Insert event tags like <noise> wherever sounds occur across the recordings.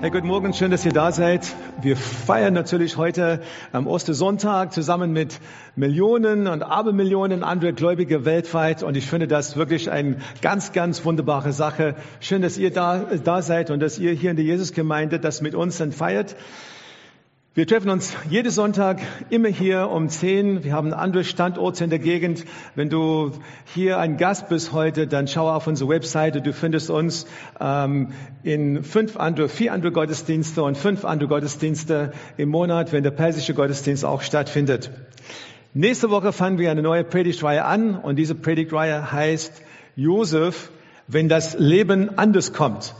Hey, guten Morgen, schön, dass ihr da seid. Wir feiern natürlich heute am Ostersonntag zusammen mit Millionen und Abermillionen andere Gläubige weltweit und ich finde das wirklich eine ganz, ganz wunderbare Sache. Schön, dass ihr da, da seid und dass ihr hier in der Jesusgemeinde das mit uns dann feiert. Wir treffen uns jeden Sonntag immer hier um 10. Wir haben andere Standorte in der Gegend. Wenn du hier ein Gast bist heute, dann schau auf unsere Webseite. Du findest uns ähm, in fünf andere, vier andere Gottesdienste und fünf andere Gottesdienste im Monat, wenn der persische Gottesdienst auch stattfindet. Nächste Woche fangen wir eine neue Predigtreihe an und diese Predigtreihe heißt Josef, wenn das Leben anders kommt.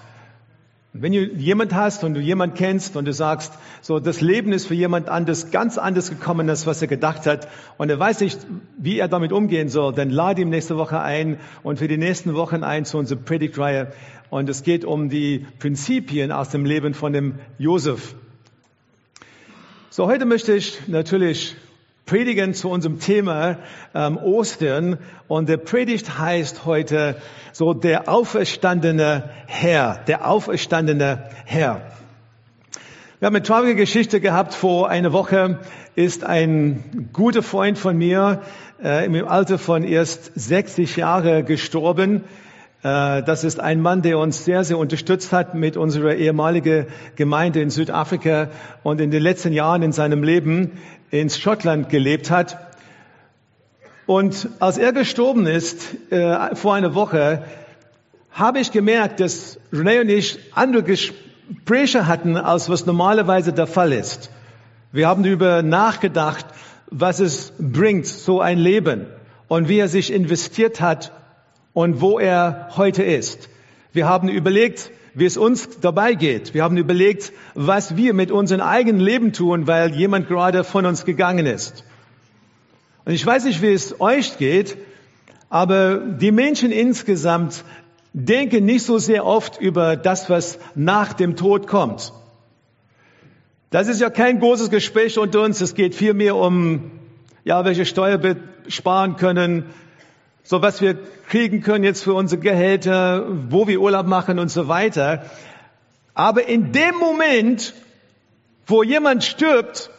Wenn du jemand hast und du jemand kennst und du sagst, so das Leben ist für jemand anders ganz anders gekommen, als was er gedacht hat und er weiß nicht, wie er damit umgehen soll, dann lade ihm nächste Woche ein und für die nächsten Wochen ein zu unserer Predigtreihe und es geht um die Prinzipien aus dem Leben von dem Josef. So heute möchte ich natürlich predigen zu unserem Thema ähm, Ostern und der Predigt heißt heute so der auferstandene Herr, der auferstandene Herr. Wir haben eine traurige Geschichte gehabt vor einer Woche, ist ein guter Freund von mir äh, im Alter von erst 60 Jahre gestorben. Äh, das ist ein Mann, der uns sehr, sehr unterstützt hat mit unserer ehemaligen Gemeinde in Südafrika und in den letzten Jahren in seinem Leben in Schottland gelebt hat. Und als er gestorben ist, äh, vor einer Woche, habe ich gemerkt, dass René und ich andere Gespräche hatten, als was normalerweise der Fall ist. Wir haben darüber nachgedacht, was es bringt, so ein Leben und wie er sich investiert hat und wo er heute ist. Wir haben überlegt, wie es uns dabei geht. Wir haben überlegt, was wir mit unserem eigenen Leben tun, weil jemand gerade von uns gegangen ist. Und ich weiß nicht, wie es euch geht, aber die Menschen insgesamt denken nicht so sehr oft über das, was nach dem Tod kommt. Das ist ja kein großes Gespräch unter uns. Es geht vielmehr um, ja, welche Steuer wir sparen können, so was wir kriegen können jetzt für unsere Gehälter, wo wir Urlaub machen und so weiter. Aber in dem Moment, wo jemand stirbt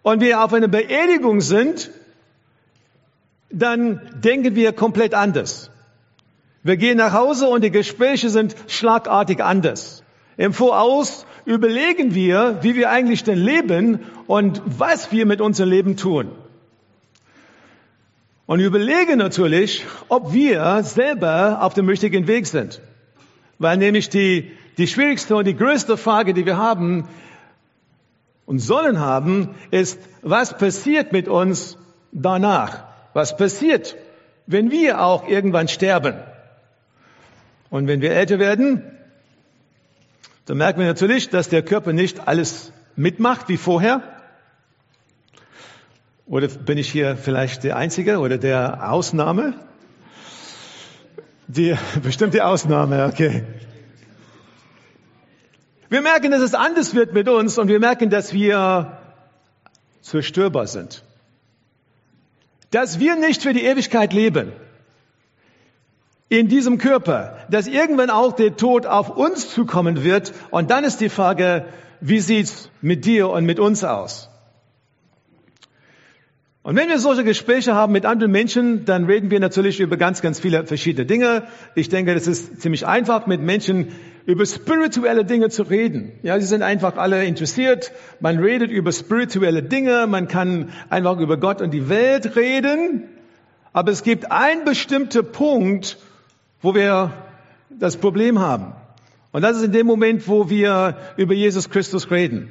und wir auf einer Beerdigung sind, dann denken wir komplett anders. Wir gehen nach Hause und die Gespräche sind schlagartig anders. Im Voraus überlegen wir, wie wir eigentlich denn leben und was wir mit unserem Leben tun. Und überlege natürlich, ob wir selber auf dem richtigen Weg sind. Weil nämlich die, die schwierigste und die größte Frage, die wir haben und sollen haben, ist, was passiert mit uns danach? Was passiert, wenn wir auch irgendwann sterben? Und wenn wir älter werden, dann merken wir natürlich, dass der Körper nicht alles mitmacht wie vorher. Oder bin ich hier vielleicht der Einzige oder der Ausnahme? Die <laughs> bestimmte Ausnahme, okay. Wir merken, dass es anders wird mit uns und wir merken, dass wir zerstörbar sind. Dass wir nicht für die Ewigkeit leben. In diesem Körper. Dass irgendwann auch der Tod auf uns zukommen wird. Und dann ist die Frage, wie sieht's mit dir und mit uns aus? Und wenn wir solche Gespräche haben mit anderen Menschen, dann reden wir natürlich über ganz, ganz viele verschiedene Dinge. Ich denke, es ist ziemlich einfach, mit Menschen über spirituelle Dinge zu reden. Ja, sie sind einfach alle interessiert. Man redet über spirituelle Dinge. Man kann einfach über Gott und die Welt reden. Aber es gibt einen bestimmten Punkt, wo wir das Problem haben. Und das ist in dem Moment, wo wir über Jesus Christus reden.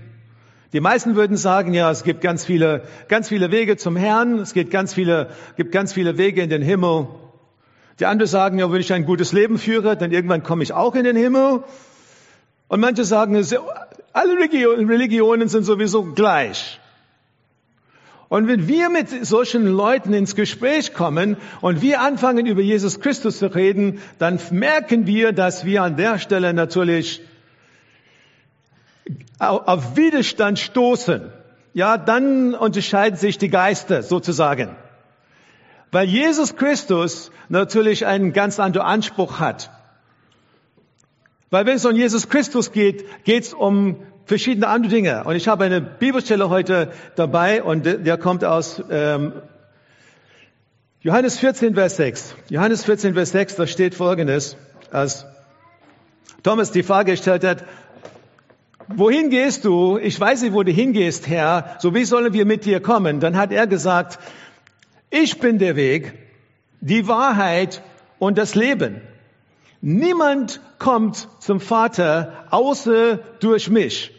Die meisten würden sagen, ja, es gibt ganz viele, ganz viele Wege zum Herrn, es gibt ganz viele, gibt ganz viele Wege in den Himmel. Die anderen sagen, ja, wenn ich ein gutes Leben führe, dann irgendwann komme ich auch in den Himmel. Und manche sagen, alle Religionen sind sowieso gleich. Und wenn wir mit solchen Leuten ins Gespräch kommen und wir anfangen über Jesus Christus zu reden, dann merken wir, dass wir an der Stelle natürlich auf Widerstand stoßen, ja, dann unterscheiden sich die Geister sozusagen. Weil Jesus Christus natürlich einen ganz anderen Anspruch hat. Weil wenn es um Jesus Christus geht, geht es um verschiedene andere Dinge. Und ich habe eine Bibelstelle heute dabei und der kommt aus ähm, Johannes 14, Vers 6. Johannes 14, Vers 6, da steht Folgendes, als Thomas die Frage gestellt hat, wohin gehst du? Ich weiß nicht, wo du hingehst, Herr. So wie sollen wir mit dir kommen? Dann hat er gesagt, ich bin der Weg, die Wahrheit und das Leben. Niemand kommt zum Vater außer durch mich.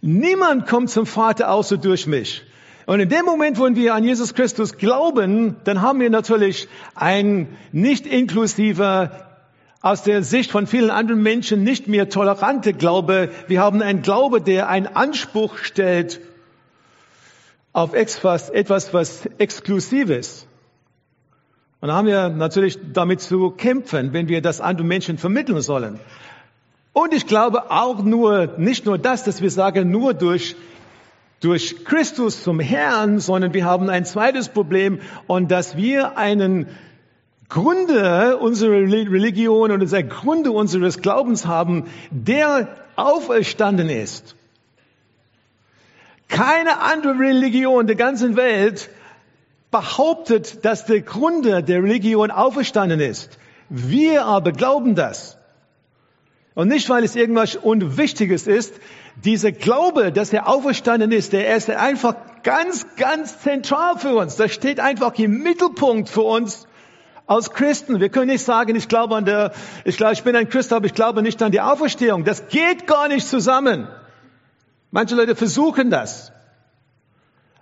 Niemand kommt zum Vater außer durch mich. Und in dem Moment, wo wir an Jesus Christus glauben, dann haben wir natürlich ein nicht inklusiver, aus der Sicht von vielen anderen Menschen nicht mehr tolerante Glaube. Wir haben einen Glaube, der einen Anspruch stellt auf etwas, etwas was Exklusives. Und da haben wir natürlich damit zu kämpfen, wenn wir das anderen Menschen vermitteln sollen. Und ich glaube auch nur, nicht nur das, dass wir sagen, nur durch, durch Christus zum Herrn, sondern wir haben ein zweites Problem und dass wir einen Gründe unserer Religion und der Gründe unseres Glaubens haben, der auferstanden ist. Keine andere Religion der ganzen Welt behauptet, dass der Gründer der Religion auferstanden ist. Wir aber glauben das. Und nicht, weil es irgendwas Unwichtiges ist. Dieser Glaube, dass er auferstanden ist, der ist einfach ganz, ganz zentral für uns. Das steht einfach im Mittelpunkt für uns als Christen. Wir können nicht sagen, ich glaube an der, ich glaube, ich bin ein Christ, aber ich glaube nicht an die Auferstehung. Das geht gar nicht zusammen. Manche Leute versuchen das.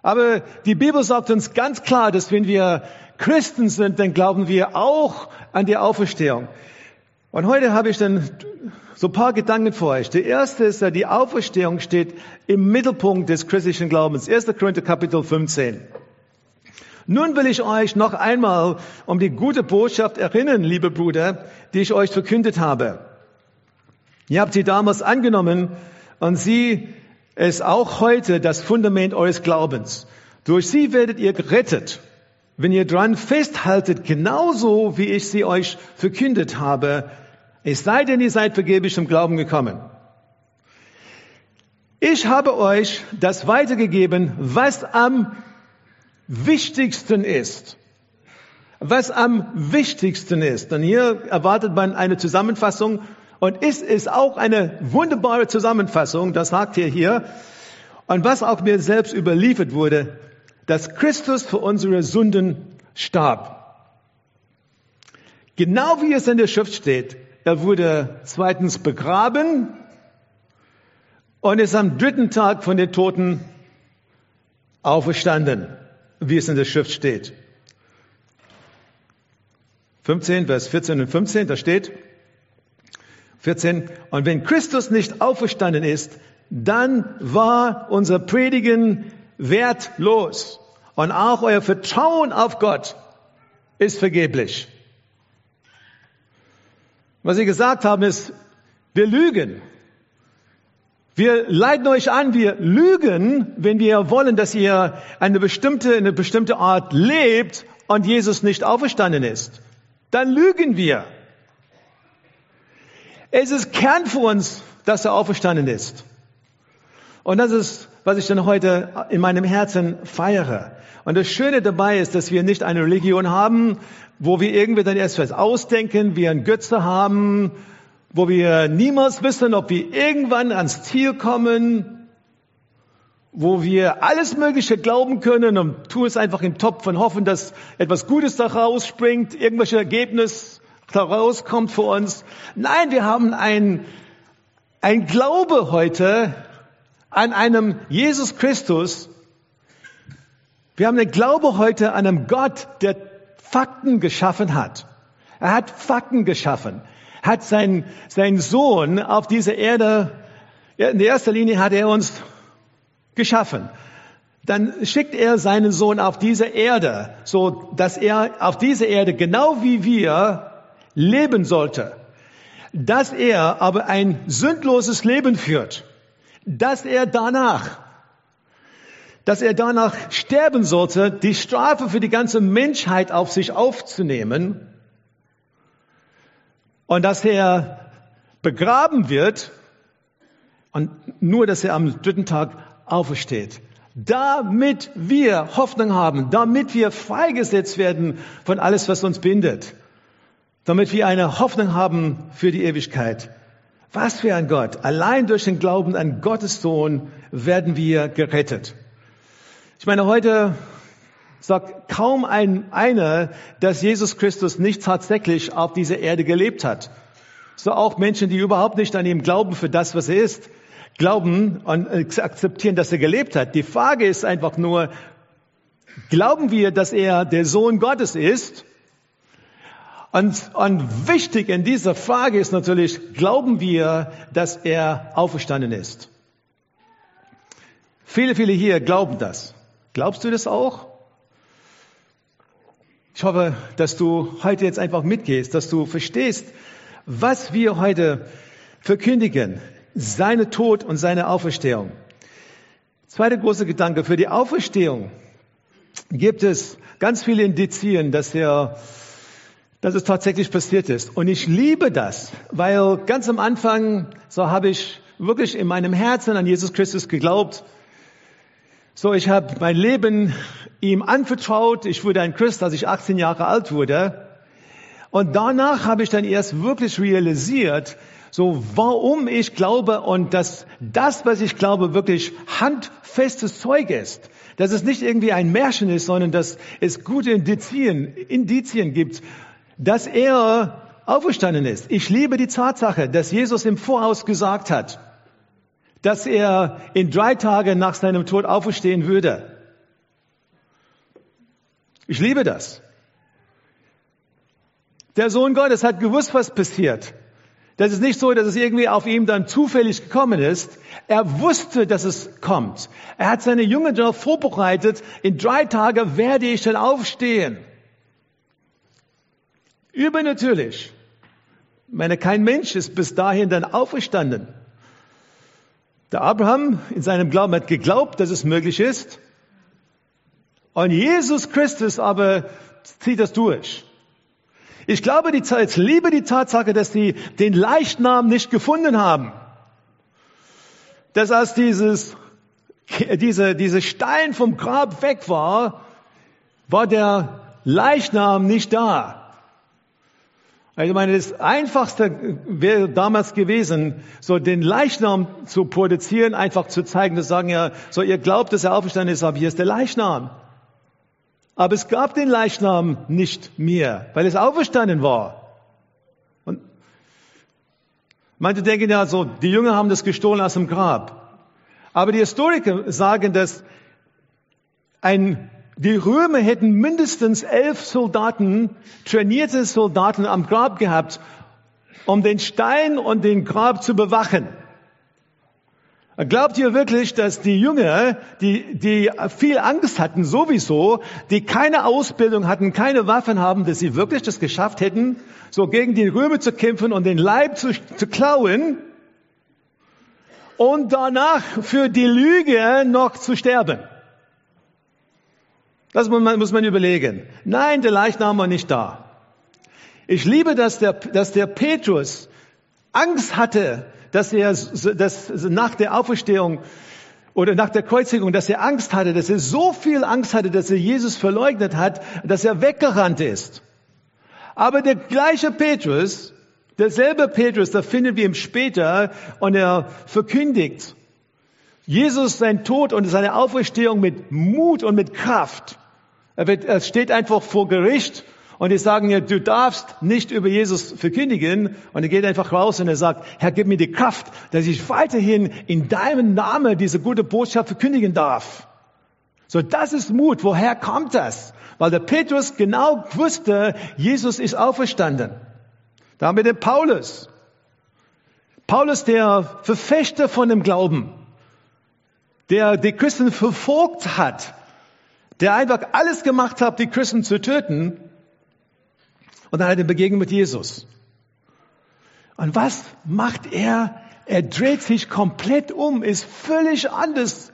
Aber die Bibel sagt uns ganz klar, dass wenn wir Christen sind, dann glauben wir auch an die Auferstehung. Und heute habe ich dann so ein paar Gedanken für euch. Der erste ist, die Auferstehung steht im Mittelpunkt des christlichen Glaubens. 1. Korinther Kapitel 15. Nun will ich euch noch einmal um die gute Botschaft erinnern, liebe Brüder, die ich euch verkündet habe. Ihr habt sie damals angenommen und sie ist auch heute das Fundament eures Glaubens. Durch sie werdet ihr gerettet, wenn ihr dran festhaltet, genauso wie ich sie euch verkündet habe, es sei denn, ihr seid vergeblich zum Glauben gekommen. Ich habe euch das weitergegeben, was am wichtigsten ist. Was am wichtigsten ist. Und hier erwartet man eine Zusammenfassung. Und ist es auch eine wunderbare Zusammenfassung, das sagt ihr hier. Und was auch mir selbst überliefert wurde, dass Christus für unsere Sünden starb. Genau wie es in der Schrift steht. Er wurde zweitens begraben und ist am dritten Tag von den Toten auferstanden wie es in der Schrift steht. 15, Vers 14 und 15, da steht 14, und wenn Christus nicht auferstanden ist, dann war unser Predigen wertlos und auch euer Vertrauen auf Gott ist vergeblich. Was sie gesagt haben ist, wir lügen. Wir leiten euch an, wir lügen, wenn wir wollen, dass ihr eine bestimmte, eine bestimmte Art lebt und Jesus nicht auferstanden ist. Dann lügen wir. Es ist Kern für uns, dass er auferstanden ist. Und das ist, was ich dann heute in meinem Herzen feiere. Und das Schöne dabei ist, dass wir nicht eine Religion haben, wo wir irgendwie dann erst was ausdenken, wir ein Götze haben, wo wir niemals wissen, ob wir irgendwann ans Ziel kommen, wo wir alles Mögliche glauben können und tun es einfach im Topf und hoffen, dass etwas Gutes daraus springt, irgendwelche Ergebnis daraus kommt für uns. Nein, wir haben ein, ein Glaube heute an einem Jesus Christus. Wir haben einen Glaube heute an einem Gott, der Fakten geschaffen hat. Er hat Fakten geschaffen hat sein, sein Sohn auf dieser Erde, in erster Linie hat er uns geschaffen. Dann schickt er seinen Sohn auf diese Erde, so dass er auf dieser Erde genau wie wir leben sollte. dass er aber ein sündloses Leben führt, dass er danach, dass er danach sterben sollte, die Strafe für die ganze Menschheit auf sich aufzunehmen und dass er begraben wird und nur, dass er am dritten Tag aufersteht. Damit wir Hoffnung haben, damit wir freigesetzt werden von alles, was uns bindet, damit wir eine Hoffnung haben für die Ewigkeit. Was für ein Gott. Allein durch den Glauben an Gottes Sohn werden wir gerettet. Ich meine, heute sagt kaum ein, einer, dass Jesus Christus nicht tatsächlich auf dieser Erde gelebt hat. So auch Menschen, die überhaupt nicht an ihm glauben für das, was er ist, glauben und akzeptieren, dass er gelebt hat. Die Frage ist einfach nur, glauben wir, dass er der Sohn Gottes ist? Und, und wichtig in dieser Frage ist natürlich, glauben wir, dass er auferstanden ist? Viele, viele hier glauben das. Glaubst du das auch? Ich hoffe, dass du heute jetzt einfach mitgehst, dass du verstehst, was wir heute verkündigen. Seine Tod und seine Auferstehung. Zweiter großer Gedanke. Für die Auferstehung gibt es ganz viele Indizien, dass er dass es tatsächlich passiert ist. Und ich liebe das, weil ganz am Anfang, so habe ich wirklich in meinem Herzen an Jesus Christus geglaubt. So, ich habe mein Leben ihm anvertraut. Ich wurde ein Christ, als ich 18 Jahre alt wurde. Und danach habe ich dann erst wirklich realisiert, so warum ich glaube und dass das, was ich glaube, wirklich handfestes Zeug ist. Dass es nicht irgendwie ein Märchen ist, sondern dass es gute Indizien, Indizien gibt, dass er auferstanden ist. Ich liebe die Tatsache, dass Jesus im Voraus gesagt hat, dass er in drei Tagen nach seinem Tod auferstehen würde. Ich liebe das. Der Sohn Gottes hat gewusst, was passiert. Das ist nicht so, dass es irgendwie auf ihm dann zufällig gekommen ist. Er wusste, dass es kommt. Er hat seine Jünger darauf vorbereitet, in drei Tagen werde ich dann aufstehen. Übernatürlich. Ich meine, kein Mensch ist bis dahin dann auferstanden. Der Abraham in seinem Glauben hat geglaubt, dass es möglich ist. Und Jesus Christus aber zieht das durch. Ich glaube, die, ich liebe die Tatsache, dass sie den Leichnam nicht gefunden haben. Dass als dieses, diese, diese Stein vom Grab weg war, war der Leichnam nicht da. Ich meine, das Einfachste wäre damals gewesen, so den Leichnam zu produzieren, einfach zu zeigen, zu sagen, ja, so ihr glaubt, dass er auferstanden ist, aber hier ist der Leichnam. Aber es gab den Leichnam nicht mehr, weil es auferstanden war. Und manche denken ja so, die Jünger haben das gestohlen aus dem Grab. Aber die Historiker sagen, dass ein die Römer hätten mindestens elf Soldaten, trainierte Soldaten am Grab gehabt, um den Stein und den Grab zu bewachen. Glaubt ihr wirklich, dass die Jünger, die, die viel Angst hatten sowieso, die keine Ausbildung hatten, keine Waffen haben, dass sie wirklich das geschafft hätten, so gegen die Römer zu kämpfen und den Leib zu, zu klauen und danach für die Lüge noch zu sterben? Das muss man, muss man überlegen. Nein, der Leichnam war nicht da. Ich liebe, dass der, dass der Petrus Angst hatte, dass er dass nach der Auferstehung oder nach der Kreuzigung, dass er Angst hatte, dass er so viel Angst hatte, dass er Jesus verleugnet hat, dass er weggerannt ist. Aber der gleiche Petrus, derselbe Petrus, da finden wir ihn später und er verkündigt Jesus sein Tod und seine Auferstehung mit Mut und mit Kraft. Er, wird, er steht einfach vor Gericht und die sagen ja, du darfst nicht über Jesus verkündigen. Und er geht einfach raus und er sagt, Herr, gib mir die Kraft, dass ich weiterhin in deinem Namen diese gute Botschaft verkündigen darf. So, das ist Mut. Woher kommt das? Weil der Petrus genau wusste, Jesus ist auferstanden. Da haben wir den Paulus. Paulus, der Verfechter von dem Glauben der die Christen verfolgt hat, der einfach alles gemacht hat, die Christen zu töten, und dann hat er Begegnung mit Jesus. Und was macht er? Er dreht sich komplett um, ist völlig anders,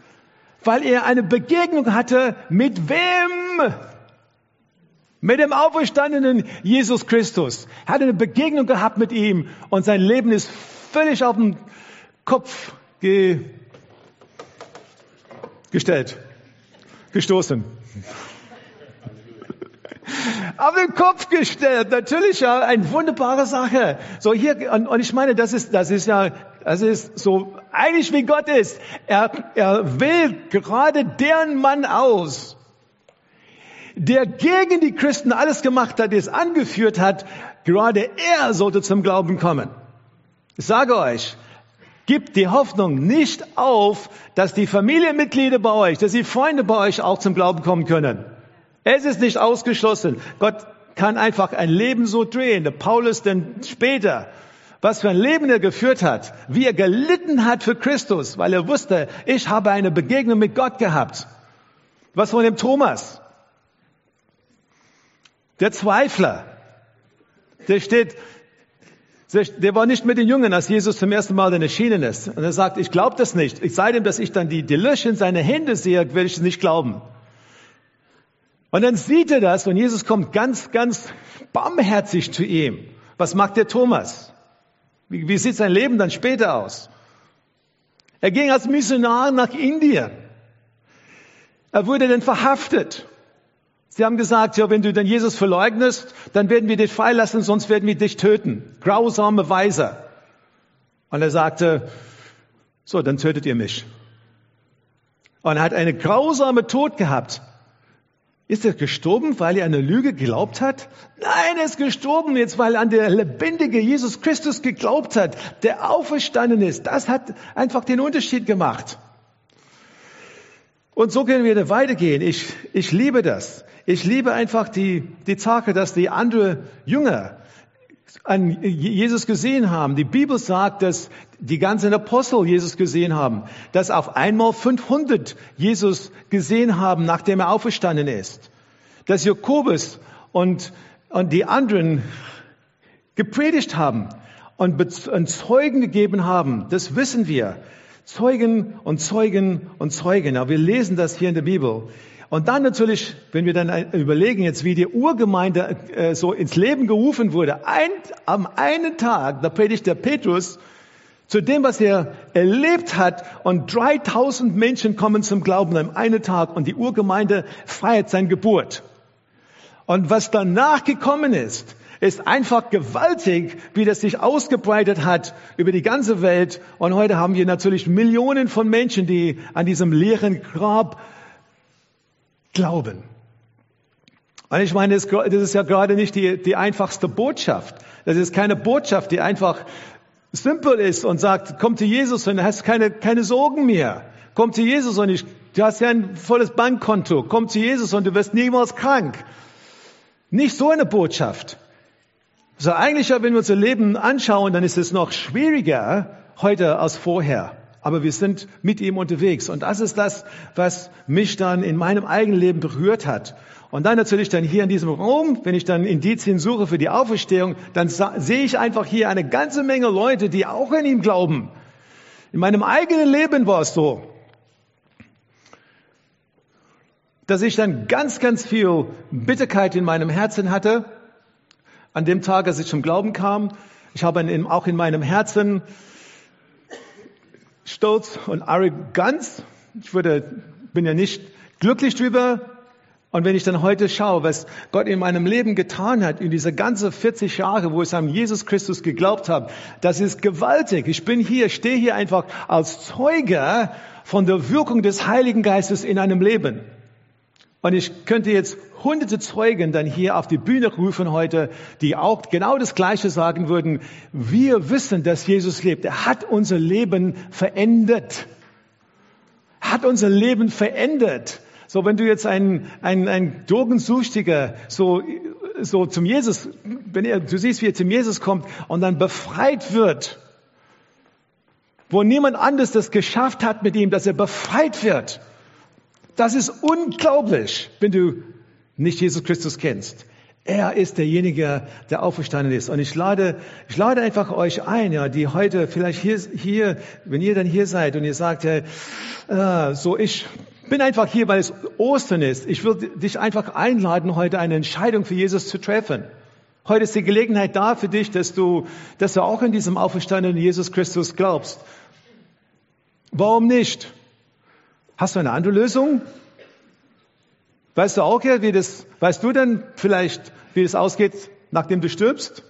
weil er eine Begegnung hatte mit wem? Mit dem auferstandenen Jesus Christus. Er hat eine Begegnung gehabt mit ihm und sein Leben ist völlig auf den Kopf ge gestellt, gestoßen auf den Kopf gestellt. Natürlich ja, eine wunderbare Sache. So hier, und, und ich meine, das ist, das ist ja, das ist so eigentlich wie Gott ist. Er, er wählt gerade deren Mann aus, der gegen die Christen alles gemacht hat, es angeführt hat. Gerade er sollte zum Glauben kommen. Ich sage euch, Gebt die Hoffnung nicht auf, dass die Familienmitglieder bei euch, dass die Freunde bei euch auch zum Glauben kommen können. Es ist nicht ausgeschlossen. Gott kann einfach ein Leben so drehen. Der Paulus denn später, was für ein Leben er geführt hat, wie er gelitten hat für Christus, weil er wusste, ich habe eine Begegnung mit Gott gehabt. Was von dem Thomas? Der Zweifler. Der steht, der war nicht mit den Jungen, als Jesus zum ersten Mal in erschienen ist. Und er sagt, ich glaube das nicht. Ich sei dem, dass ich dann die, die Löcher in seine Hände sehe, werde ich es nicht glauben. Und dann sieht er das und Jesus kommt ganz, ganz barmherzig zu ihm. Was macht der Thomas? Wie, wie sieht sein Leben dann später aus? Er ging als Missionar nach Indien. Er wurde dann verhaftet. Sie haben gesagt, ja, wenn du dann Jesus verleugnest, dann werden wir dich freilassen, sonst werden wir dich töten. Grausame Weise. Und er sagte, so, dann tötet ihr mich. Und er hat eine grausame Tod gehabt. Ist er gestorben, weil er eine Lüge geglaubt hat? Nein, er ist gestorben jetzt, weil er an der lebendige Jesus Christus geglaubt hat, der auferstanden ist. Das hat einfach den Unterschied gemacht. Und so können wir weitergehen. Ich, ich liebe das. Ich liebe einfach die, die Tatsache, dass die andere Jünger an Jesus gesehen haben. Die Bibel sagt, dass die ganzen Apostel Jesus gesehen haben, dass auf einmal 500 Jesus gesehen haben, nachdem er auferstanden ist. Dass Jakobus und, und die anderen gepredigt haben und, und Zeugen gegeben haben. Das wissen wir. Zeugen und Zeugen und Zeugen. Aber wir lesen das hier in der Bibel. Und dann natürlich, wenn wir dann überlegen jetzt, wie die Urgemeinde äh, so ins Leben gerufen wurde, ein, am einen Tag, da predigt der Petrus zu dem, was er erlebt hat, und 3000 Menschen kommen zum Glauben am einen Tag und die Urgemeinde feiert seine Geburt. Und was danach gekommen ist, ist einfach gewaltig, wie das sich ausgebreitet hat über die ganze Welt. Und heute haben wir natürlich Millionen von Menschen, die an diesem leeren Grab Glauben. Und ich meine, das ist ja gerade nicht die, die einfachste Botschaft. Das ist keine Botschaft, die einfach simpel ist und sagt, komm zu Jesus und hast keine, keine Sorgen mehr. Komm zu Jesus und ich, du hast ja ein volles Bankkonto. Komm zu Jesus und du wirst niemals krank. Nicht so eine Botschaft. So eigentlich, wenn wir unser Leben anschauen, dann ist es noch schwieriger heute als vorher aber wir sind mit ihm unterwegs. Und das ist das, was mich dann in meinem eigenen Leben berührt hat. Und dann natürlich dann hier in diesem Raum, wenn ich dann Indizien suche für die Auferstehung, dann sehe ich einfach hier eine ganze Menge Leute, die auch in ihm glauben. In meinem eigenen Leben war es so, dass ich dann ganz, ganz viel Bitterkeit in meinem Herzen hatte. An dem Tag, als ich zum Glauben kam. Ich habe auch in meinem Herzen Stolz und Arroganz. Ich würde, bin ja nicht glücklich drüber. Und wenn ich dann heute schaue, was Gott in meinem Leben getan hat, in diese ganze 40 Jahre, wo ich an Jesus Christus geglaubt habe, das ist gewaltig. Ich bin hier, stehe hier einfach als Zeuge von der Wirkung des Heiligen Geistes in einem Leben. Und ich könnte jetzt hunderte Zeugen dann hier auf die Bühne rufen heute, die auch genau das Gleiche sagen würden. Wir wissen, dass Jesus lebt. Er hat unser Leben verändert. Hat unser Leben verändert. So, wenn du jetzt ein, ein, ein Drogensüchtiger so, so zum Jesus, wenn er, du siehst, wie er zum Jesus kommt und dann befreit wird, wo niemand anderes das geschafft hat mit ihm, dass er befreit wird. Das ist unglaublich, wenn du nicht Jesus Christus kennst. Er ist derjenige, der auferstanden ist. Und ich lade, ich lade einfach euch ein, ja, die heute vielleicht hier, hier, wenn ihr dann hier seid und ihr sagt, äh, so ich bin einfach hier, weil es Ostern ist. Ich will dich einfach einladen, heute eine Entscheidung für Jesus zu treffen. Heute ist die Gelegenheit da für dich, dass du, dass du auch in diesem auferstandenen Jesus Christus glaubst. Warum nicht? Hast du eine andere Lösung? Weißt du auch wie das, weißt du denn vielleicht, wie das ausgeht, nachdem du stirbst?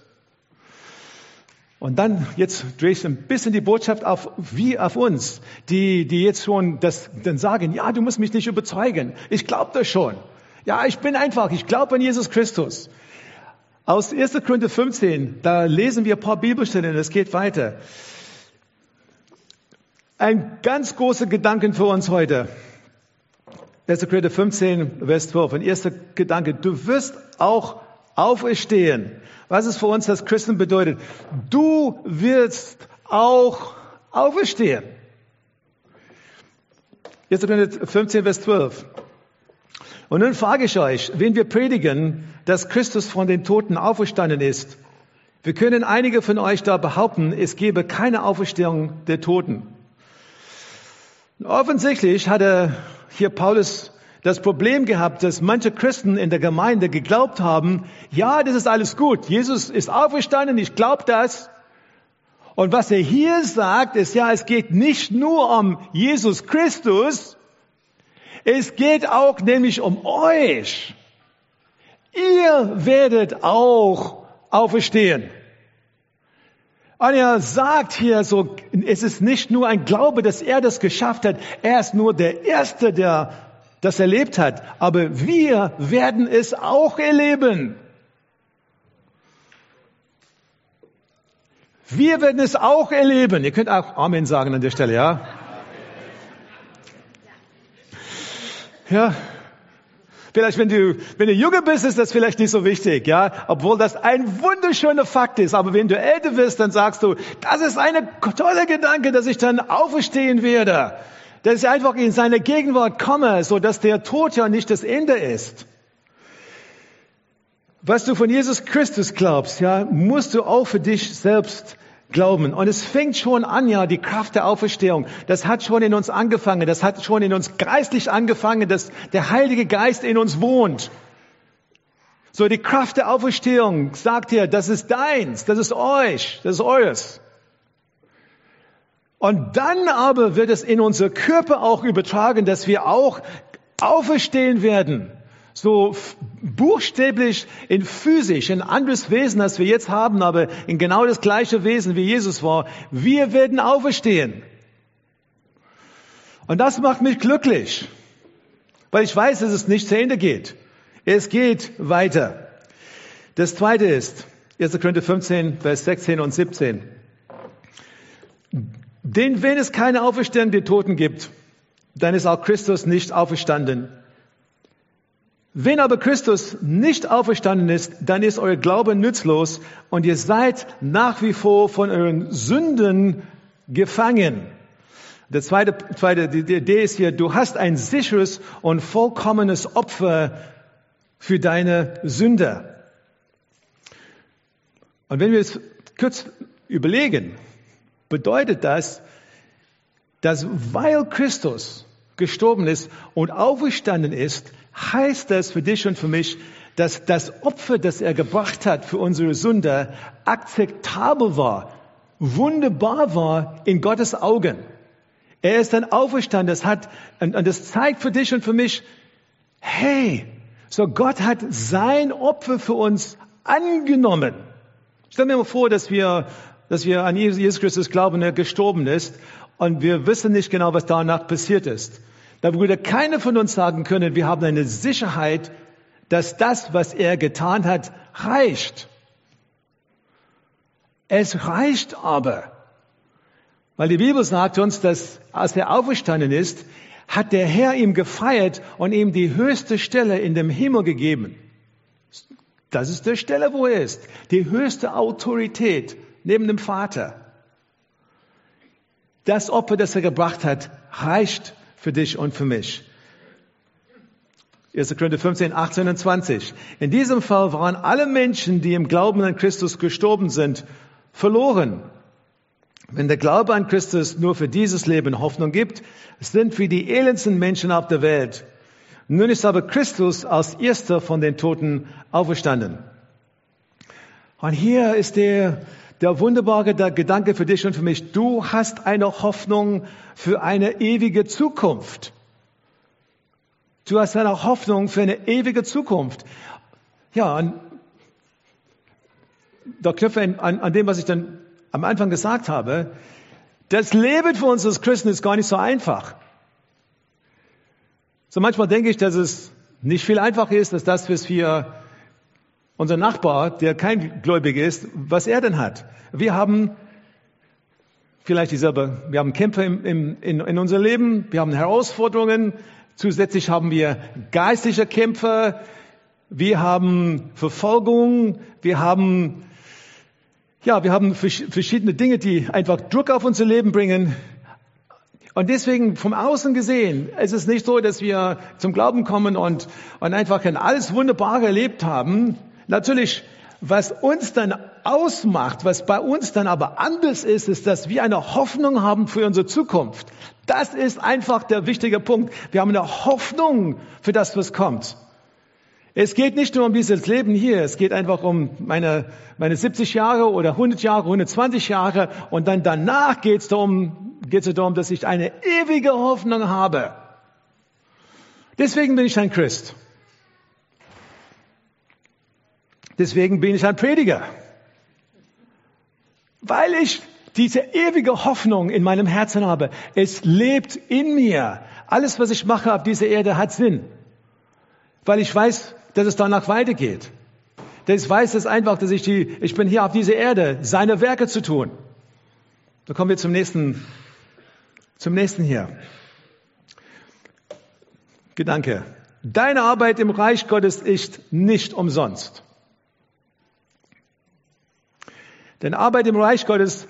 Und dann, jetzt drehe ich ein bisschen die Botschaft auf, wie auf uns, die, die jetzt schon das, dann sagen, ja, du musst mich nicht überzeugen. Ich glaube das schon. Ja, ich bin einfach, ich glaube an Jesus Christus. Aus 1. Korinther 15, da lesen wir ein paar Bibelstellen, es geht weiter. Ein ganz großer Gedanke für uns heute. 1. Korinther 15, Vers 12. Ein erster Gedanke. Du wirst auch auferstehen. Was es für uns als Christen bedeutet. Du wirst auch auferstehen. 1. Korinther 15, Vers 12. Und nun frage ich euch, wenn wir predigen, dass Christus von den Toten auferstanden ist, wir können einige von euch da behaupten, es gebe keine Auferstehung der Toten. Offensichtlich hatte hier Paulus das Problem gehabt, dass manche Christen in der Gemeinde geglaubt haben, ja, das ist alles gut, Jesus ist auferstanden, ich glaube das. Und was er hier sagt, ist ja, es geht nicht nur um Jesus Christus, es geht auch nämlich um euch. Ihr werdet auch auferstehen. Er sagt hier so, es ist nicht nur ein Glaube, dass er das geschafft hat. Er ist nur der Erste, der das erlebt hat. Aber wir werden es auch erleben. Wir werden es auch erleben. Ihr könnt auch Amen sagen an der Stelle, ja? Ja, Vielleicht, wenn du, wenn du jünger bist, ist das vielleicht nicht so wichtig, ja. Obwohl das ein wunderschöner Fakt ist. Aber wenn du älter wirst, dann sagst du, das ist eine tolle Gedanke, dass ich dann auferstehen werde. Dass ich einfach in seine Gegenwart komme, so dass der Tod ja nicht das Ende ist. Was du von Jesus Christus glaubst, ja, musst du auch für dich selbst glauben. Und es fängt schon an, ja, die Kraft der Auferstehung. Das hat schon in uns angefangen. Das hat schon in uns geistlich angefangen, dass der Heilige Geist in uns wohnt. So, die Kraft der Auferstehung sagt dir, das ist deins, das ist euch, das ist eures. Und dann aber wird es in unser Körper auch übertragen, dass wir auch auferstehen werden so buchstäblich in physisch, ein anderes Wesen, als wir jetzt haben, aber in genau das gleiche Wesen, wie Jesus war. Wir werden auferstehen. Und das macht mich glücklich, weil ich weiß, dass es nicht zu Ende geht. Es geht weiter. Das zweite ist, 1. Korinther 15, Vers 16 und 17. Denn wenn es keine Auferstehung der Toten gibt, dann ist auch Christus nicht auferstanden. Wenn aber Christus nicht auferstanden ist, dann ist euer Glaube nützlos und ihr seid nach wie vor von euren Sünden gefangen. Der zweite, zweite die Idee ist hier, du hast ein sicheres und vollkommenes Opfer für deine Sünder. Und wenn wir es kurz überlegen, bedeutet das, dass weil Christus gestorben ist und auferstanden ist, heißt das für dich und für mich, dass das Opfer, das er gebracht hat für unsere Sünde, akzeptabel war, wunderbar war in Gottes Augen. Er ist dann auferstanden. Das hat, und das zeigt für dich und für mich, hey, so Gott hat sein Opfer für uns angenommen. Stell mir mal vor, dass wir, dass wir an Jesus Christus glauben, er gestorben ist und wir wissen nicht genau, was danach passiert ist. Da würde keiner von uns sagen können, wir haben eine Sicherheit, dass das, was er getan hat, reicht. Es reicht aber. Weil die Bibel sagt uns, dass als er auferstanden ist, hat der Herr ihm gefeiert und ihm die höchste Stelle in dem Himmel gegeben. Das ist der Stelle, wo er ist. Die höchste Autorität neben dem Vater. Das Opfer, das er gebracht hat, reicht für dich und für mich. 1. Korinther 15, 18 und 20. In diesem Fall waren alle Menschen, die im Glauben an Christus gestorben sind, verloren. Wenn der Glaube an Christus nur für dieses Leben Hoffnung gibt, sind wir die elendsten Menschen auf der Welt. Nun ist aber Christus als erster von den Toten auferstanden. Und hier ist der, der wunderbare der Gedanke für dich und für mich. Du hast eine Hoffnung für eine ewige Zukunft. Du hast eine Hoffnung für eine ewige Zukunft. Ja, und da knüpfe an, an dem, was ich dann am Anfang gesagt habe. Das Leben für uns als Christen ist gar nicht so einfach. So manchmal denke ich, dass es nicht viel einfacher ist, als das, was wir unser Nachbar, der kein Gläubiger ist, was er denn hat. Wir haben vielleicht dieselbe, wir haben Kämpfe im, im, in, in unserem Leben, wir haben Herausforderungen, Zusätzlich haben wir geistliche Kämpfe, wir haben Verfolgung, wir haben, ja, wir haben verschiedene Dinge, die einfach Druck auf unser Leben bringen. Und deswegen vom Außen gesehen, es ist nicht so, dass wir zum Glauben kommen und, und einfach alles Wunderbare erlebt haben. Natürlich, was uns dann ausmacht, was bei uns dann aber anders ist, ist, dass wir eine Hoffnung haben für unsere Zukunft. Das ist einfach der wichtige Punkt. Wir haben eine Hoffnung für das, was kommt. Es geht nicht nur um dieses Leben hier, es geht einfach um meine, meine 70 Jahre oder 100 Jahre, 120 Jahre und dann danach geht es darum, geht es darum, dass ich eine ewige Hoffnung habe. Deswegen bin ich ein Christ. Deswegen bin ich ein Prediger. Weil ich diese ewige Hoffnung in meinem Herzen habe. Es lebt in mir. Alles, was ich mache auf dieser Erde, hat Sinn. Weil ich weiß, dass es danach weitergeht. Denn ich weiß es einfach, dass ich die, ich bin hier auf dieser Erde, seine Werke zu tun. Da kommen wir zum nächsten, zum nächsten hier. Gedanke. Deine Arbeit im Reich Gottes ist nicht umsonst. Denn Arbeit im Reich Gottes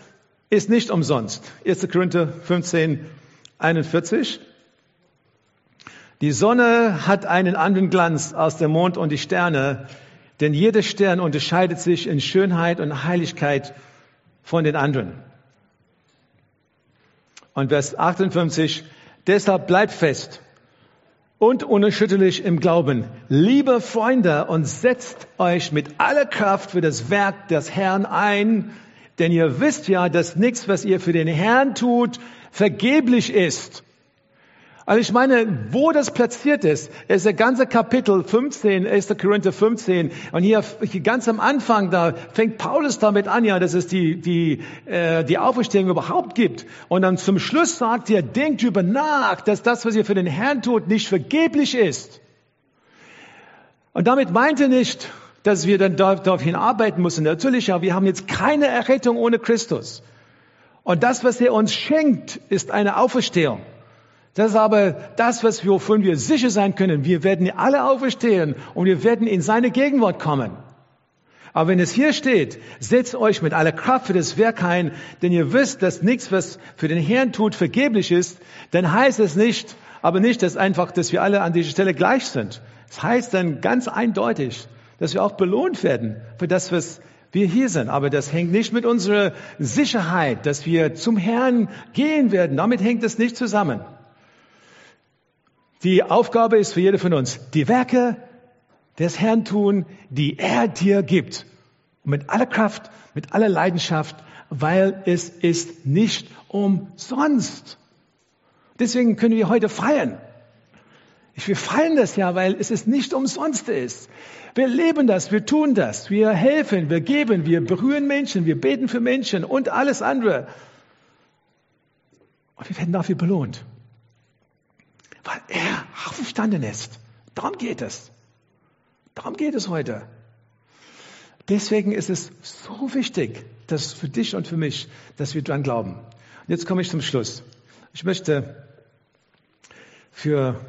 ist nicht umsonst. 1. Korinther 15, 41. Die Sonne hat einen anderen Glanz als der Mond und die Sterne, denn jeder Stern unterscheidet sich in Schönheit und Heiligkeit von den anderen. Und Vers 58, deshalb bleibt fest und unerschütterlich im Glauben, liebe Freunde, und setzt euch mit aller Kraft für das Werk des Herrn ein, denn ihr wisst ja, dass nichts, was ihr für den Herrn tut, vergeblich ist. Also ich meine, wo das platziert ist, ist der ganze Kapitel 15, 1. Korinther 15. Und hier, hier ganz am Anfang, da fängt Paulus damit an, ja, dass es die, die, äh, die Auferstehung überhaupt gibt. Und dann zum Schluss sagt er, denkt über nach, dass das, was ihr für den Herrn tut, nicht vergeblich ist. Und damit meint er nicht, dass wir dann daraufhin arbeiten müssen. Natürlich, ja, wir haben jetzt keine Errettung ohne Christus. Und das, was er uns schenkt, ist eine Auferstehung. Das ist aber das, was wir, wovon wir sicher sein können. Wir werden alle auferstehen und wir werden in seine Gegenwart kommen. Aber wenn es hier steht, setzt euch mit aller Kraft für das Werk ein, denn ihr wisst, dass nichts, was für den Herrn tut, vergeblich ist, dann heißt es nicht, aber nicht, dass einfach, dass wir alle an dieser Stelle gleich sind. Es das heißt dann ganz eindeutig, dass wir auch belohnt werden für das, was wir hier sind. Aber das hängt nicht mit unserer Sicherheit, dass wir zum Herrn gehen werden. Damit hängt es nicht zusammen. Die Aufgabe ist für jede von uns, die Werke des Herrn tun, die er dir gibt. Und mit aller Kraft, mit aller Leidenschaft, weil es ist nicht umsonst. Deswegen können wir heute feiern. Wir feiern das ja, weil es ist nicht umsonst ist. Wir leben das, wir tun das, wir helfen, wir geben, wir berühren Menschen, wir beten für Menschen und alles andere. Und wir werden dafür belohnt. Weil er aufgestanden ist. Darum geht es. Darum geht es heute. Deswegen ist es so wichtig, dass für dich und für mich, dass wir dran glauben. Und jetzt komme ich zum Schluss. Ich möchte für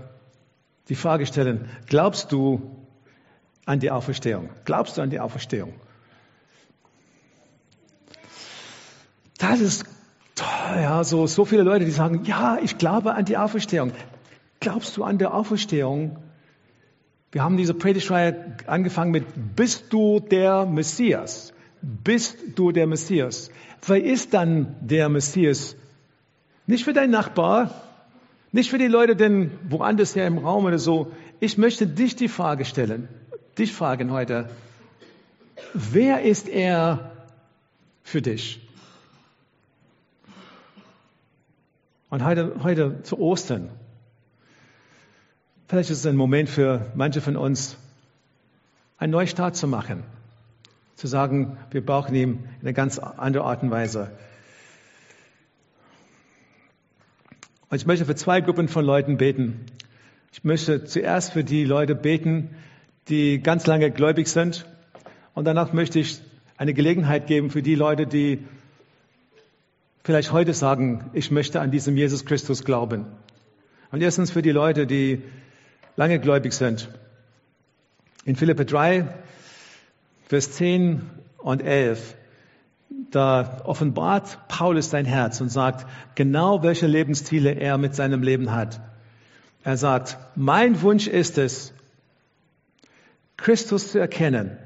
die Frage stellen, glaubst du, an die Auferstehung? Glaubst du an die Auferstehung? Das ist ja, so, so viele Leute, die sagen, ja, ich glaube an die Auferstehung. Glaubst du an die Auferstehung? Wir haben diese Predigtreihe angefangen mit Bist du der Messias? Bist du der Messias? Wer ist dann der Messias? Nicht für deinen Nachbar, nicht für die Leute, denn woanders her im Raum oder so. Ich möchte dich die Frage stellen, dich fragen heute. Wer ist er für dich? Und heute, heute zu Ostern. Vielleicht ist es ein Moment für manche von uns, einen Neustart zu machen. Zu sagen, wir brauchen ihn in eine ganz andere Art und Weise. Und ich möchte für zwei Gruppen von Leuten beten. Ich möchte zuerst für die Leute beten, die ganz lange gläubig sind. Und danach möchte ich eine Gelegenheit geben für die Leute, die vielleicht heute sagen, ich möchte an diesem Jesus Christus glauben. Und erstens für die Leute, die lange gläubig sind. In Philippe 3, Vers 10 und 11, da offenbart Paulus sein Herz und sagt genau, welche Lebensziele er mit seinem Leben hat. Er sagt, mein Wunsch ist es, Christus zu erkennen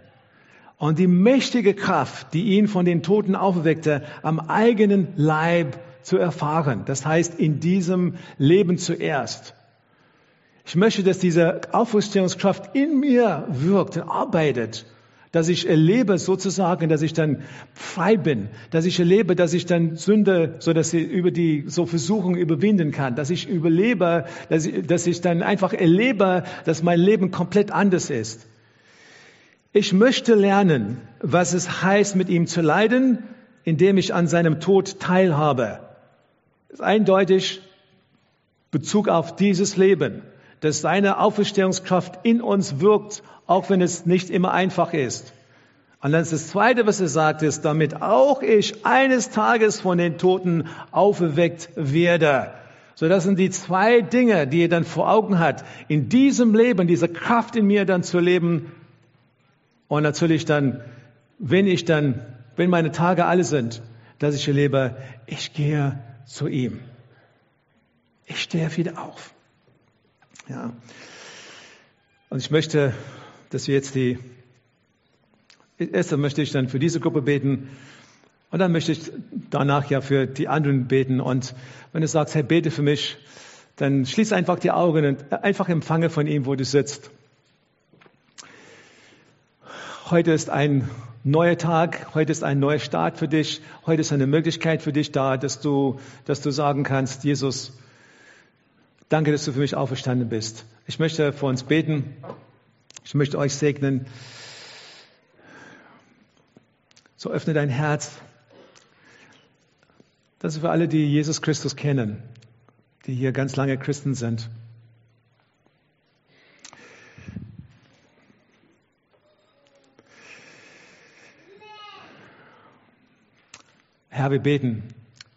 und die mächtige Kraft, die ihn von den Toten aufweckte, am eigenen Leib zu erfahren. Das heißt, in diesem Leben zuerst. Ich möchte, dass diese Auferstehungskraft in mir wirkt und arbeitet, dass ich erlebe sozusagen, dass ich dann frei bin, dass ich erlebe, dass ich dann Sünde, so dass sie über die so Versuchungen überwinden kann, dass ich überlebe, dass ich, dass ich dann einfach erlebe, dass mein Leben komplett anders ist. Ich möchte lernen, was es heißt, mit ihm zu leiden, indem ich an seinem Tod teilhabe. Das ist eindeutig Bezug auf dieses Leben, dass seine Auferstehungskraft in uns wirkt, auch wenn es nicht immer einfach ist. Und dann ist das Zweite, was er sagt, ist, damit auch ich eines Tages von den Toten auferweckt werde. So, das sind die zwei Dinge, die er dann vor Augen hat. In diesem Leben, diese Kraft in mir dann zu leben, und natürlich dann, wenn ich dann, wenn meine Tage alle sind, dass ich erlebe, ich gehe zu ihm. Ich stehe wieder auf. Ja. Und ich möchte, dass wir jetzt die, erst möchte ich dann für diese Gruppe beten und dann möchte ich danach ja für die anderen beten. Und wenn du sagst, Herr, bete für mich, dann schließ einfach die Augen und einfach empfange von ihm, wo du sitzt. Heute ist ein neuer Tag, heute ist ein neuer Start für dich, heute ist eine Möglichkeit für dich da, dass du, dass du sagen kannst, Jesus, danke, dass du für mich auferstanden bist. Ich möchte für uns beten. Ich möchte euch segnen. So öffne dein Herz. Das ist für alle, die Jesus Christus kennen, die hier ganz lange Christen sind. Herr, wir beten.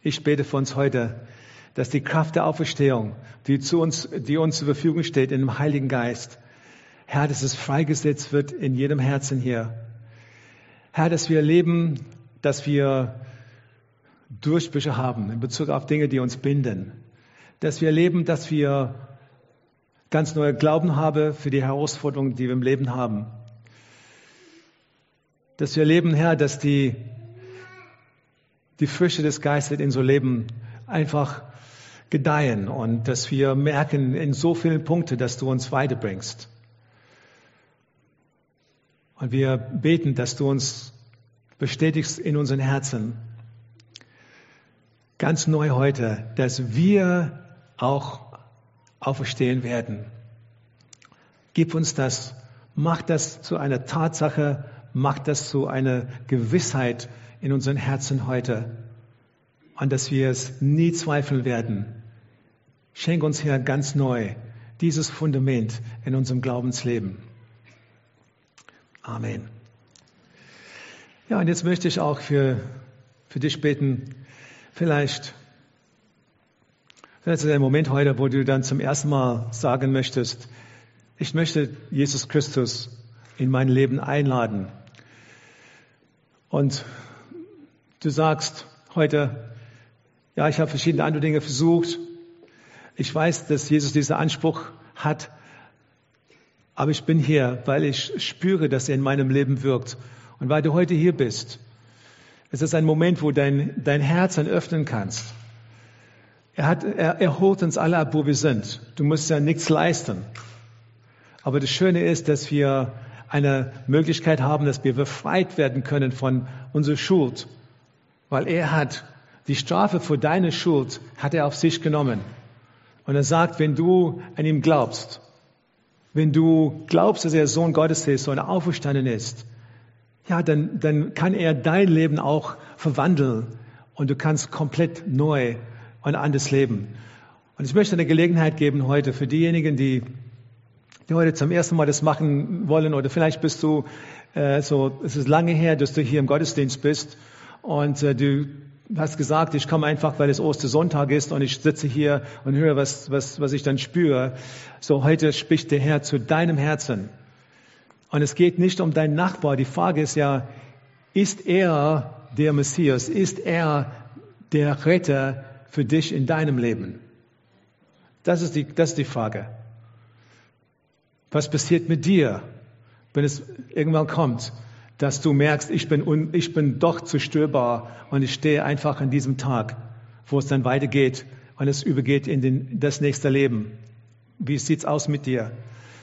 Ich bete für uns heute, dass die Kraft der Auferstehung, die zu uns, die uns zur Verfügung steht in dem Heiligen Geist, Herr, dass es freigesetzt wird in jedem Herzen hier. Herr, dass wir erleben, dass wir Durchbrüche haben in Bezug auf Dinge, die uns binden. Dass wir erleben, dass wir ganz neue Glauben haben für die Herausforderungen, die wir im Leben haben. Dass wir erleben, Herr, dass die die Früchte des Geistes in so Leben einfach gedeihen und dass wir merken in so vielen Punkten, dass du uns weiterbringst. Und wir beten, dass du uns bestätigst in unseren Herzen, ganz neu heute, dass wir auch auferstehen werden. Gib uns das, mach das zu einer Tatsache, mach das zu einer Gewissheit, in unseren Herzen heute und dass wir es nie zweifeln werden. Schenk uns, Herr, ganz neu dieses Fundament in unserem Glaubensleben. Amen. Ja, und jetzt möchte ich auch für, für dich beten, vielleicht, vielleicht ist es ein Moment heute, wo du dann zum ersten Mal sagen möchtest, ich möchte Jesus Christus in mein Leben einladen. Und Du sagst heute, ja, ich habe verschiedene andere Dinge versucht. Ich weiß, dass Jesus diesen Anspruch hat, Aber ich bin hier, weil ich spüre, dass er in meinem Leben wirkt. Und weil du heute hier bist, ist es ein Moment, wo dein, dein Herz dann öffnen kannst. Er, hat, er, er holt uns alle ab, wo wir sind. Du musst ja nichts leisten. Aber das Schöne ist, dass wir eine Möglichkeit haben, dass wir befreit werden können von unserer Schuld. Weil er hat die Strafe für deine Schuld, hat er auf sich genommen. Und er sagt, wenn du an ihm glaubst, wenn du glaubst, dass er Sohn Gottes ist und auferstanden ist, ja, dann, dann kann er dein Leben auch verwandeln und du kannst komplett neu und anders leben. Und ich möchte eine Gelegenheit geben heute für diejenigen, die, die heute zum ersten Mal das machen wollen oder vielleicht bist du äh, so, es ist lange her, dass du hier im Gottesdienst bist und äh, du hast gesagt, ich komme einfach, weil es Ostersonntag ist und ich sitze hier und höre, was, was, was ich dann spüre. So heute spricht der Herr zu deinem Herzen. Und es geht nicht um deinen Nachbar. Die Frage ist ja, ist er der Messias? Ist er der Retter für dich in deinem Leben? Das ist die, das ist die Frage. Was passiert mit dir, wenn es irgendwann kommt? Dass du merkst, ich bin, un, ich bin doch zerstörbar und ich stehe einfach an diesem Tag, wo es dann weitergeht und es übergeht in den, das nächste Leben. Wie sieht's aus mit dir?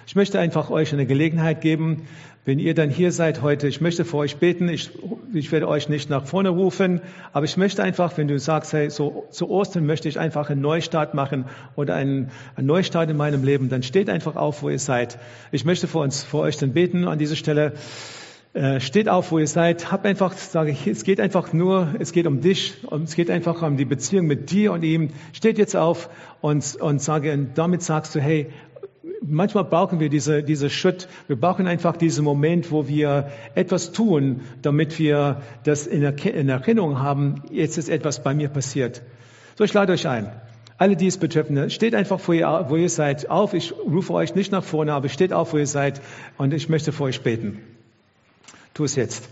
Ich möchte einfach euch eine Gelegenheit geben, wenn ihr dann hier seid heute, ich möchte für euch beten, ich, ich werde euch nicht nach vorne rufen, aber ich möchte einfach, wenn du sagst, hey, so zu Ostern möchte ich einfach einen Neustart machen oder einen, einen Neustart in meinem Leben, dann steht einfach auf, wo ihr seid. Ich möchte für uns, für euch dann beten an dieser Stelle. Äh, steht auf, wo ihr seid. Hab einfach, sage ich, es geht einfach nur, es geht um dich und es geht einfach um die Beziehung mit dir und ihm. Steht jetzt auf und, und sage, und damit sagst du, hey, manchmal brauchen wir diese, diese Schritt. Wir brauchen einfach diesen Moment, wo wir etwas tun, damit wir das in, in Erinnerung haben. Jetzt ist etwas bei mir passiert. So, ich lade euch ein. Alle, die es betreffen, steht einfach, wo ihr, wo ihr seid, auf. Ich rufe euch nicht nach vorne, aber steht auf, wo ihr seid und ich möchte für euch beten tu es jetzt.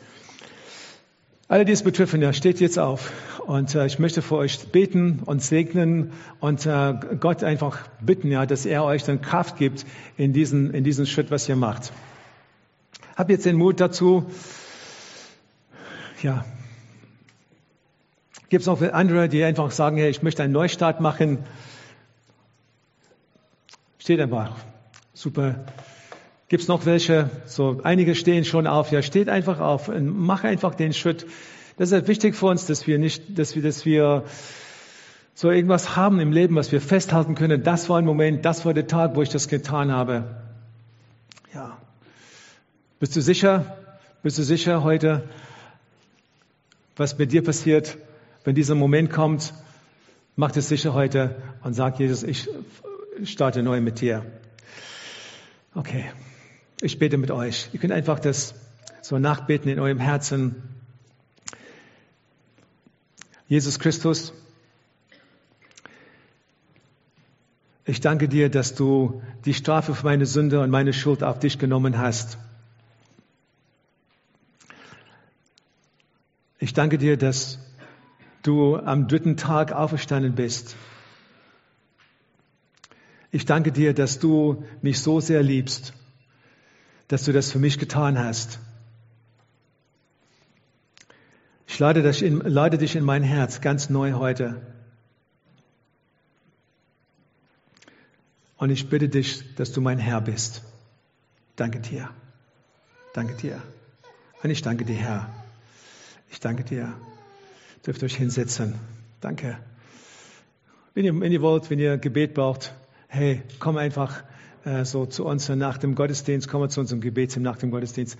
Alle, die es betreffen, ja, steht jetzt auf. Und äh, ich möchte für euch beten und segnen und äh, Gott einfach bitten, ja, dass er euch dann Kraft gibt in diesen, in diesen Schritt, was ihr macht. Hab jetzt den Mut dazu. Ja. Gibt es noch andere, die einfach sagen, hey, ich möchte einen Neustart machen? Steht einfach. Super. Gibt es noch welche? So, einige stehen schon auf. Ja, steht einfach auf und mach einfach den Schritt. Das ist wichtig für uns, dass wir nicht, dass wir, dass wir so irgendwas haben im Leben, was wir festhalten können. Das war ein Moment, das war der Tag, wo ich das getan habe. Ja. Bist du sicher? Bist du sicher heute, was mit dir passiert, wenn dieser Moment kommt? Mach es sicher heute und sag Jesus, ich starte neu mit dir. Okay. Ich bete mit euch. Ihr könnt einfach das so nachbeten in eurem Herzen. Jesus Christus, ich danke dir, dass du die Strafe für meine Sünde und meine Schuld auf dich genommen hast. Ich danke dir, dass du am dritten Tag auferstanden bist. Ich danke dir, dass du mich so sehr liebst dass du das für mich getan hast. Ich lade dich in, lade dich in mein Herz ganz neu heute. Und ich bitte dich, dass du mein Herr bist. Danke dir. Danke dir. Und ich danke dir, Herr. Ich danke dir. Dürft euch hinsetzen. Danke. Wenn ihr, wenn ihr wollt, wenn ihr Gebet braucht, hey, komm einfach äh, so zu uns nach dem Gottesdienst, kommen wir zu unserem Gebet nach dem Gottesdienst.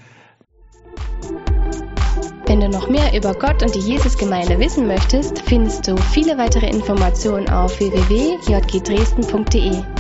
Wenn du noch mehr über Gott und die Jesusgemeinde wissen möchtest, findest du viele weitere Informationen auf www.jgdresden.de.